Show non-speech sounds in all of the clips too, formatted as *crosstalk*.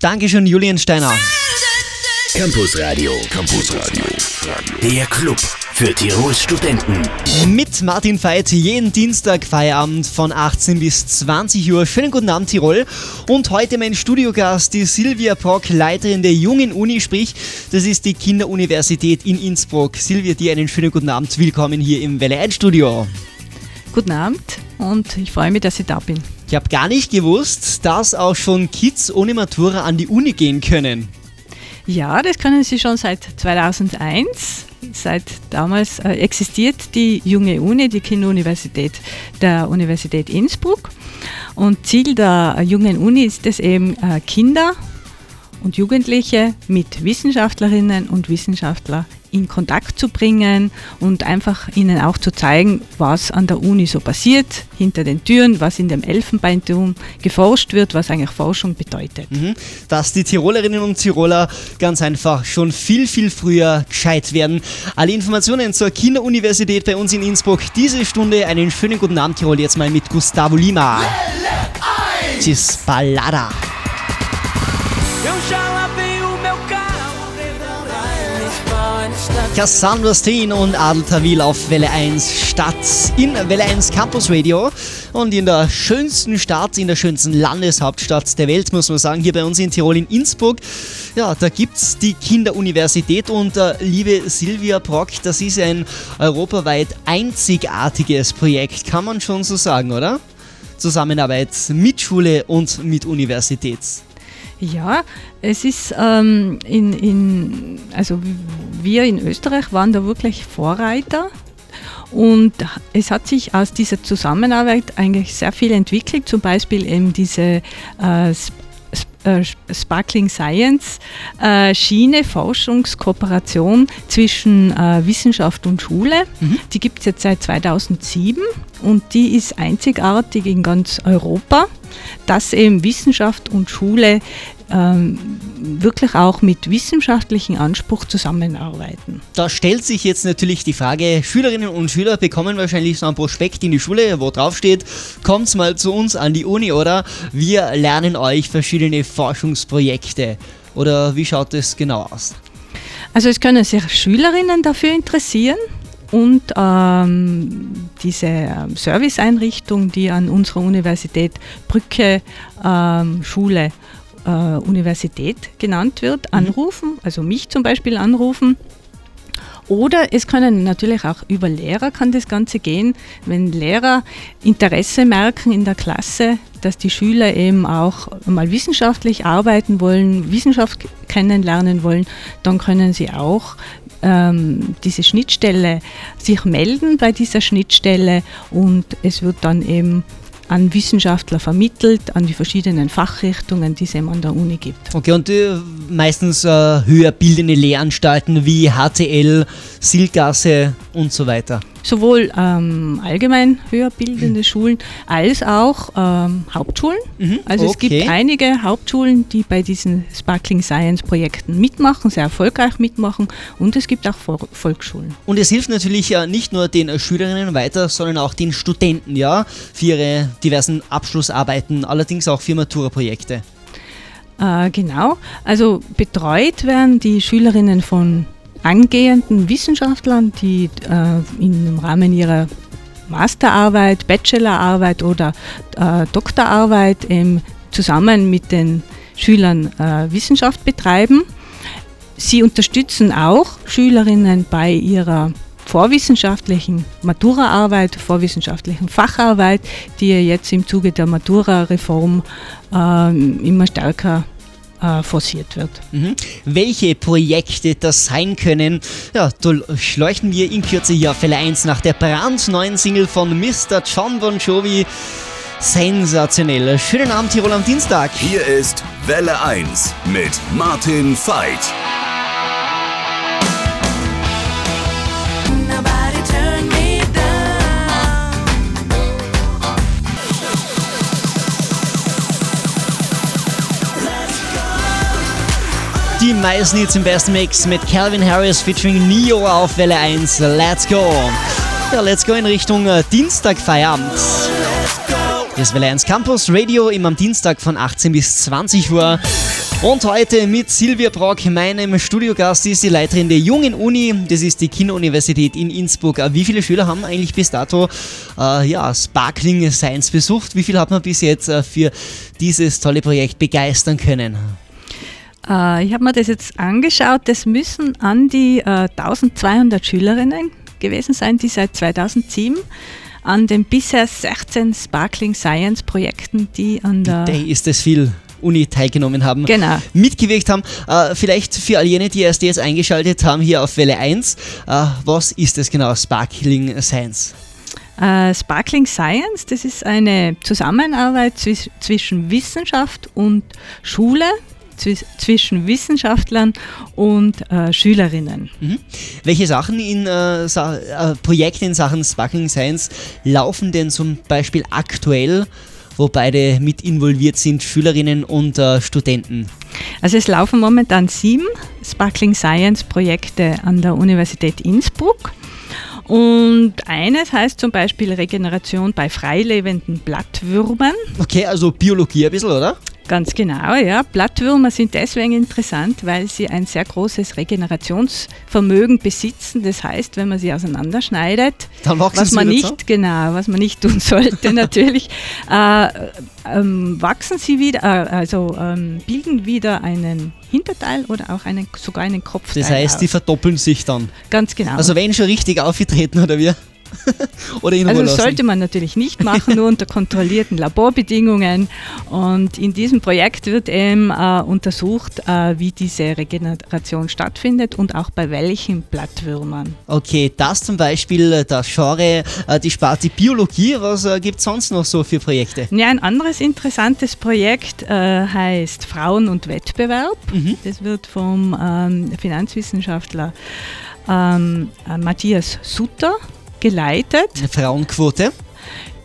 Dankeschön, Julian Steiner. Campus Radio. Campus Radio. Der Club für Tirols Studenten. Mit Martin Veit jeden Dienstag Feierabend von 18 bis 20 Uhr. Schönen guten Abend, Tirol. Und heute mein Studiogast, die Silvia Brock, Leiterin der Jungen Uni, sprich, das ist die Kinderuniversität in Innsbruck. Silvia, dir einen schönen guten Abend. Willkommen hier im Welle 1 Studio. Guten Abend und ich freue mich, dass ich da bin. Ich habe gar nicht gewusst, dass auch schon Kids ohne Matura an die Uni gehen können. Ja, das können sie schon seit 2001. Seit damals äh, existiert die junge Uni, die Kinderuniversität der Universität Innsbruck. Und Ziel der jungen Uni ist es eben, äh, Kinder und Jugendliche mit Wissenschaftlerinnen und Wissenschaftlern in Kontakt zu bringen und einfach ihnen auch zu zeigen, was an der Uni so passiert, hinter den Türen, was in dem Elfenbeinturm geforscht wird, was eigentlich Forschung bedeutet. Mhm. Dass die Tirolerinnen und Tiroler ganz einfach schon viel, viel früher gescheit werden. Alle Informationen zur Kinderuniversität bei uns in Innsbruck. Diese Stunde einen schönen guten Abend, Tirol, jetzt mal mit Gustavo Lima. Tschüss, Ballada. Cassandra Steen und Adel Tawil auf Welle 1 Stadt in Welle 1 Campus Radio und in der schönsten Stadt, in der schönsten Landeshauptstadt der Welt, muss man sagen, hier bei uns in Tirol in Innsbruck. Ja, da gibt es die Kinderuniversität und äh, liebe Silvia Brock, das ist ein europaweit einzigartiges Projekt, kann man schon so sagen, oder? Zusammenarbeit mit Schule und mit Universität. Ja, es ist ähm, in, in, also wir in Österreich waren da wirklich Vorreiter und es hat sich aus dieser Zusammenarbeit eigentlich sehr viel entwickelt, zum Beispiel eben diese äh, äh, Sparkling Science äh, Schiene, Forschungskooperation zwischen äh, Wissenschaft und Schule. Mhm. Die gibt es jetzt seit 2007 und die ist einzigartig in ganz Europa, dass eben Wissenschaft und Schule wirklich auch mit wissenschaftlichem Anspruch zusammenarbeiten. Da stellt sich jetzt natürlich die Frage, Schülerinnen und Schüler bekommen wahrscheinlich so ein Prospekt in die Schule, wo drauf steht, kommt mal zu uns an die Uni oder wir lernen euch verschiedene Forschungsprojekte. Oder wie schaut es genau aus? Also es können sich Schülerinnen dafür interessieren und ähm, diese ähm, Serviceeinrichtung, die an unserer Universität Brücke ähm, Schule äh, Universität genannt wird, mhm. anrufen, also mich zum Beispiel anrufen. Oder es können natürlich auch über Lehrer kann das Ganze gehen, wenn Lehrer Interesse merken in der Klasse, dass die Schüler eben auch mal wissenschaftlich arbeiten wollen, Wissenschaft kennenlernen wollen, dann können sie auch ähm, diese Schnittstelle sich melden bei dieser Schnittstelle und es wird dann eben an Wissenschaftler vermittelt, an die verschiedenen Fachrichtungen, die es eben an der Uni gibt. Okay, und äh, meistens äh, höher bildende Lehranstalten wie HTL, Silgasse und so weiter sowohl ähm, allgemein höher bildende mhm. Schulen als auch ähm, Hauptschulen. Mhm. Also okay. es gibt einige Hauptschulen, die bei diesen Sparkling Science Projekten mitmachen, sehr erfolgreich mitmachen und es gibt auch Volksschulen. Und es hilft natürlich ja nicht nur den Schülerinnen weiter, sondern auch den Studenten, ja, für ihre diversen Abschlussarbeiten, allerdings auch für Matura-Projekte. Äh, genau, also betreut werden die Schülerinnen von angehenden Wissenschaftlern, die äh, im Rahmen ihrer Masterarbeit, Bachelorarbeit oder äh, Doktorarbeit ähm, zusammen mit den Schülern äh, Wissenschaft betreiben. Sie unterstützen auch Schülerinnen bei ihrer vorwissenschaftlichen Maturaarbeit, vorwissenschaftlichen Facharbeit, die jetzt im Zuge der Matura-Reform ähm, immer stärker äh, forciert wird. Mhm. Welche Projekte das sein können, ja, da schleuchten wir in Kürze hier auf Fälle 1 nach der brandneuen Single von Mr. John Bon Jovi. Sensationell. Schönen Abend, Tirol am Dienstag. Hier ist Welle 1 mit Martin Veit. Die meisten Hits im Best Mix mit Calvin Harris featuring Neo auf Welle 1. Let's go! Ja, let's go in Richtung äh, Dienstag Feierabend. Hier ist Welle 1 Campus Radio immer am Dienstag von 18 bis 20 Uhr. Und heute mit Silvia Brock, meinem Studiogast, die ist die Leiterin der Jungen Uni, das ist die Kinderuniversität in Innsbruck. Äh, wie viele Schüler haben eigentlich bis dato äh, ja, Sparkling Science besucht? Wie viel hat man bis jetzt äh, für dieses tolle Projekt begeistern können? Äh, ich habe mir das jetzt angeschaut. Das müssen an die äh, 1200 Schülerinnen gewesen sein, die seit 2007 an den bisher 16 Sparkling Science Projekten, die an der. Day ist es viel. Uni teilgenommen haben, genau. mitgewirkt haben. Äh, vielleicht für all jene, die erst jetzt eingeschaltet haben, hier auf Welle 1, äh, was ist das genau, Sparkling Science? Äh, Sparkling Science, das ist eine Zusammenarbeit zwischen Wissenschaft und Schule, zwischen Wissenschaftlern und äh, Schülerinnen. Mhm. Welche Sachen in äh, äh, Projekte in Sachen Sparkling Science laufen denn zum Beispiel aktuell, wo beide mit involviert sind, Schülerinnen und äh, Studenten? Also es laufen momentan sieben Sparkling Science Projekte an der Universität Innsbruck. Und eines heißt zum Beispiel Regeneration bei freilebenden Blattwürmern. Okay, also Biologie ein bisschen, oder? Ganz genau, ja. Blattwürmer sind deswegen interessant, weil sie ein sehr großes Regenerationsvermögen besitzen. Das heißt, wenn man sie auseinanderschneidet, was man nicht, so? genau, was man nicht tun sollte *laughs* natürlich, äh, ähm, wachsen sie wieder, äh, also ähm, bilden wieder einen Hinterteil oder auch einen, sogar einen Kopfteil. Das heißt, aus. die verdoppeln sich dann. Ganz genau. Also wenn schon richtig aufgetreten oder wie? *laughs* Oder in Also das sollte man natürlich nicht machen, nur unter kontrollierten Laborbedingungen. Und in diesem Projekt wird eben äh, untersucht, äh, wie diese Regeneration stattfindet und auch bei welchen Blattwürmern. Okay, das zum Beispiel äh, das Genre, äh, die Sparte Biologie. Was äh, gibt es sonst noch so für Projekte? Ja, ein anderes interessantes Projekt äh, heißt Frauen und Wettbewerb. Mhm. Das wird vom ähm, Finanzwissenschaftler ähm, Matthias Sutter geleitet. Eine Frauenquote.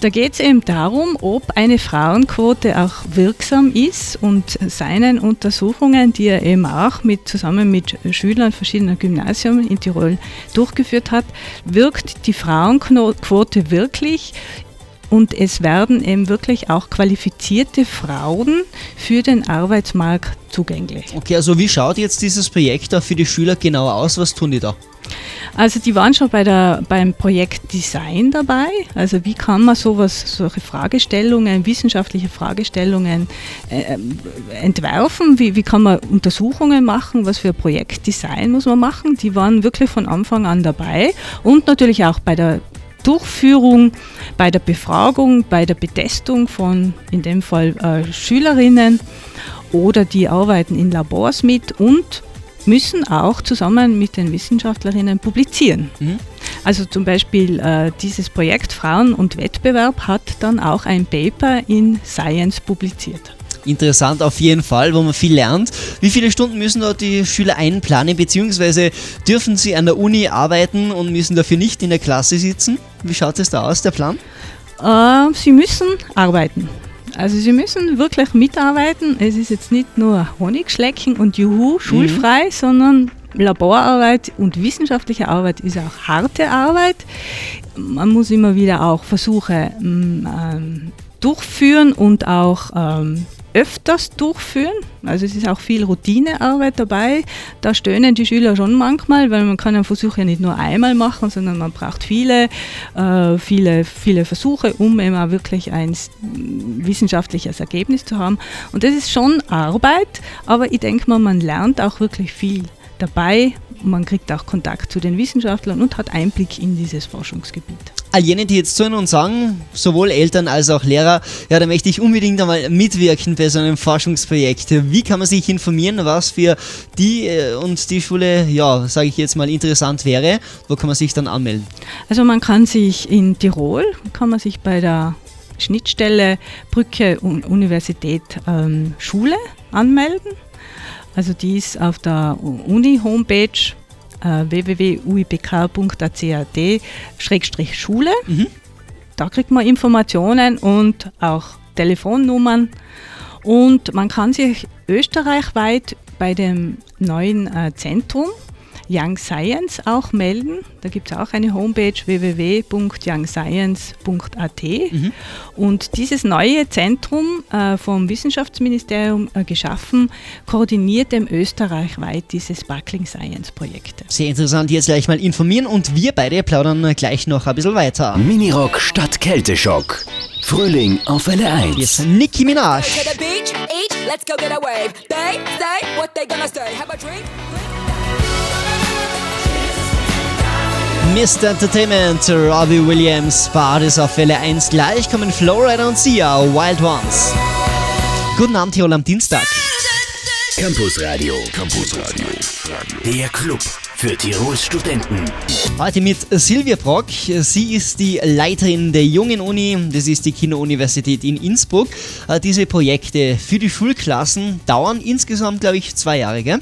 Da geht es eben darum, ob eine Frauenquote auch wirksam ist und seinen Untersuchungen, die er eben auch mit, zusammen mit Schülern verschiedener Gymnasien in Tirol durchgeführt hat, wirkt die Frauenquote wirklich und es werden eben wirklich auch qualifizierte Frauen für den Arbeitsmarkt zugänglich. Okay, also wie schaut jetzt dieses Projekt da für die Schüler genau aus? Was tun die da? Also die waren schon bei der, beim Projekt Design dabei. Also wie kann man sowas, solche Fragestellungen, wissenschaftliche Fragestellungen äh, entwerfen? Wie, wie kann man Untersuchungen machen? Was für ein Projektdesign muss man machen? Die waren wirklich von Anfang an dabei und natürlich auch bei der Durchführung, bei der Befragung, bei der Betestung von in dem Fall äh, Schülerinnen oder die arbeiten in Labors mit und müssen auch zusammen mit den Wissenschaftlerinnen publizieren. Mhm. Also zum Beispiel äh, dieses Projekt Frauen und Wettbewerb hat dann auch ein Paper in Science publiziert. Interessant auf jeden Fall, wo man viel lernt. Wie viele Stunden müssen dort die Schüler einplanen, beziehungsweise dürfen sie an der Uni arbeiten und müssen dafür nicht in der Klasse sitzen? Wie schaut es da aus, der Plan? Äh, sie müssen arbeiten. Also Sie müssen wirklich mitarbeiten. Es ist jetzt nicht nur Honigschlecken und Juhu, schulfrei, mhm. sondern Laborarbeit und wissenschaftliche Arbeit ist auch harte Arbeit. Man muss immer wieder auch Versuche mm, ähm, durchführen und auch ähm, öfters durchführen. Also es ist auch viel Routinearbeit dabei. Da stöhnen die Schüler schon manchmal, weil man kann einen Versuch ja nicht nur einmal machen, sondern man braucht viele, äh, viele, viele Versuche, um eben auch wirklich ein wissenschaftliches Ergebnis zu haben. Und das ist schon Arbeit, aber ich denke mal, man lernt auch wirklich viel dabei. Man kriegt auch Kontakt zu den Wissenschaftlern und hat Einblick in dieses Forschungsgebiet. All jene, die jetzt zuhören und sagen, sowohl Eltern als auch Lehrer, ja, da möchte ich unbedingt einmal mitwirken bei so einem Forschungsprojekt. Wie kann man sich informieren, was für die äh, und die Schule, ja, sage ich jetzt mal, interessant wäre? Wo kann man sich dann anmelden? Also man kann sich in Tirol, kann man sich bei der Schnittstelle Brücke Universität ähm, Schule anmelden. Also die ist auf der Uni-Homepage www.uibk.ac.at-schule. Mhm. Da kriegt man Informationen und auch Telefonnummern. Und man kann sich österreichweit bei dem neuen äh, Zentrum Young Science auch melden. Da gibt es auch eine Homepage www.youngscience.at. Mhm. Und dieses neue Zentrum äh, vom Wissenschaftsministerium äh, geschaffen, koordiniert im österreichweit diese Sparkling Science Projekte. Sehr interessant, jetzt gleich mal informieren und wir beide plaudern gleich noch ein bisschen weiter. Minirock statt Kälteschock. Frühling auf Welle 1. Hier ist Nicki Minaj. Mr. Entertainment, Robbie Williams, Bades auf Welle 1. Gleich kommen Flowrider und Sia, Wild Ones. Guten Abend, Tirol am Dienstag. Campus Radio. Campus Radio. Der Club für Tirols Studenten. Heute mit Silvia Brock. Sie ist die Leiterin der Jungen Uni. Das ist die Kinderuniversität in Innsbruck. Äh, diese Projekte für die Schulklassen dauern insgesamt, glaube ich, zwei Jahre, gell?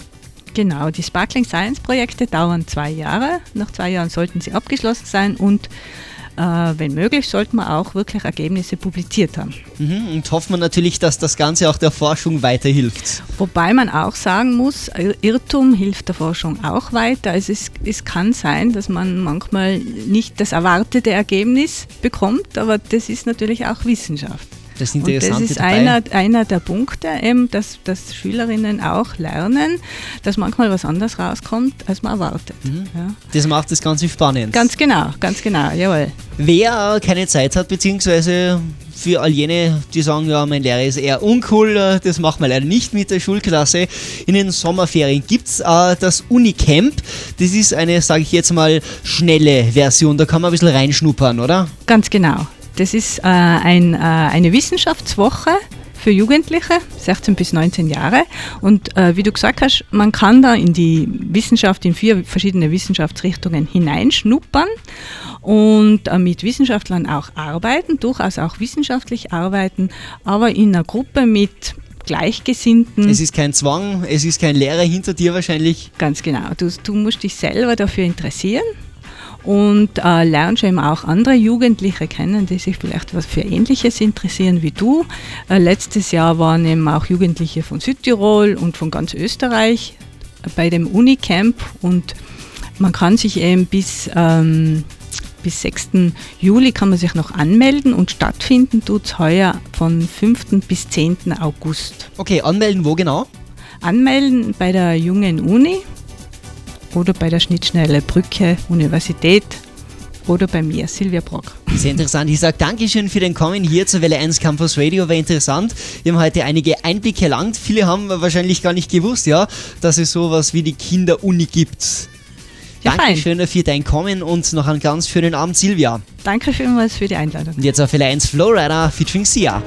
Genau, die Sparkling Science Projekte dauern zwei Jahre. Nach zwei Jahren sollten sie abgeschlossen sein und äh, wenn möglich, sollte man auch wirklich Ergebnisse publiziert haben. Mhm, und hoffen wir natürlich, dass das Ganze auch der Forschung weiterhilft. Wobei man auch sagen muss, Irrtum hilft der Forschung auch weiter. Also es, es kann sein, dass man manchmal nicht das erwartete Ergebnis bekommt, aber das ist natürlich auch Wissenschaft. Das, und das ist einer, einer der Punkte, eben, dass, dass Schülerinnen auch lernen, dass manchmal was anderes rauskommt, als man erwartet. Mhm. Ja. Das macht das Ganze spannend. Ganz genau, ganz genau, jawohl. Wer keine Zeit hat, beziehungsweise für all jene, die sagen, ja, mein Lehrer ist eher uncool, das machen wir leider nicht mit der Schulklasse. In den Sommerferien gibt es äh, das Unicamp. Das ist eine, sage ich jetzt mal, schnelle Version. Da kann man ein bisschen reinschnuppern, oder? Ganz genau. Das ist äh, ein, äh, eine Wissenschaftswoche für Jugendliche, 16 bis 19 Jahre. Und äh, wie du gesagt hast, man kann da in die Wissenschaft, in vier verschiedene Wissenschaftsrichtungen hineinschnuppern und äh, mit Wissenschaftlern auch arbeiten, durchaus auch wissenschaftlich arbeiten, aber in einer Gruppe mit Gleichgesinnten. Es ist kein Zwang, es ist kein Lehrer hinter dir wahrscheinlich. Ganz genau. Du, du musst dich selber dafür interessieren und äh, lernst eben auch andere Jugendliche kennen, die sich vielleicht was für Ähnliches interessieren wie du. Äh, letztes Jahr waren eben auch Jugendliche von Südtirol und von ganz Österreich bei dem Unicamp und man kann sich eben bis, ähm, bis 6. Juli kann man sich noch anmelden und stattfinden tut es heuer von 5. bis 10. August. Okay, anmelden wo genau? Anmelden bei der Jungen Uni oder bei der Schnittschnelle Brücke Universität oder bei mir, Silvia Brock. Sehr interessant. Ich sage Dankeschön für den Kommen hier zur Welle 1 Campus Radio. War interessant. Wir haben heute einige Einblicke erlangt. Viele haben wahrscheinlich gar nicht gewusst, ja, dass es sowas wie die Kinderuni gibt. Ja, Dankeschön fein. für dein Kommen und noch einen ganz schönen Abend, Silvia. Danke vielmals für die Einladung. Und jetzt auf Welle 1 Flowrider featuring Sia.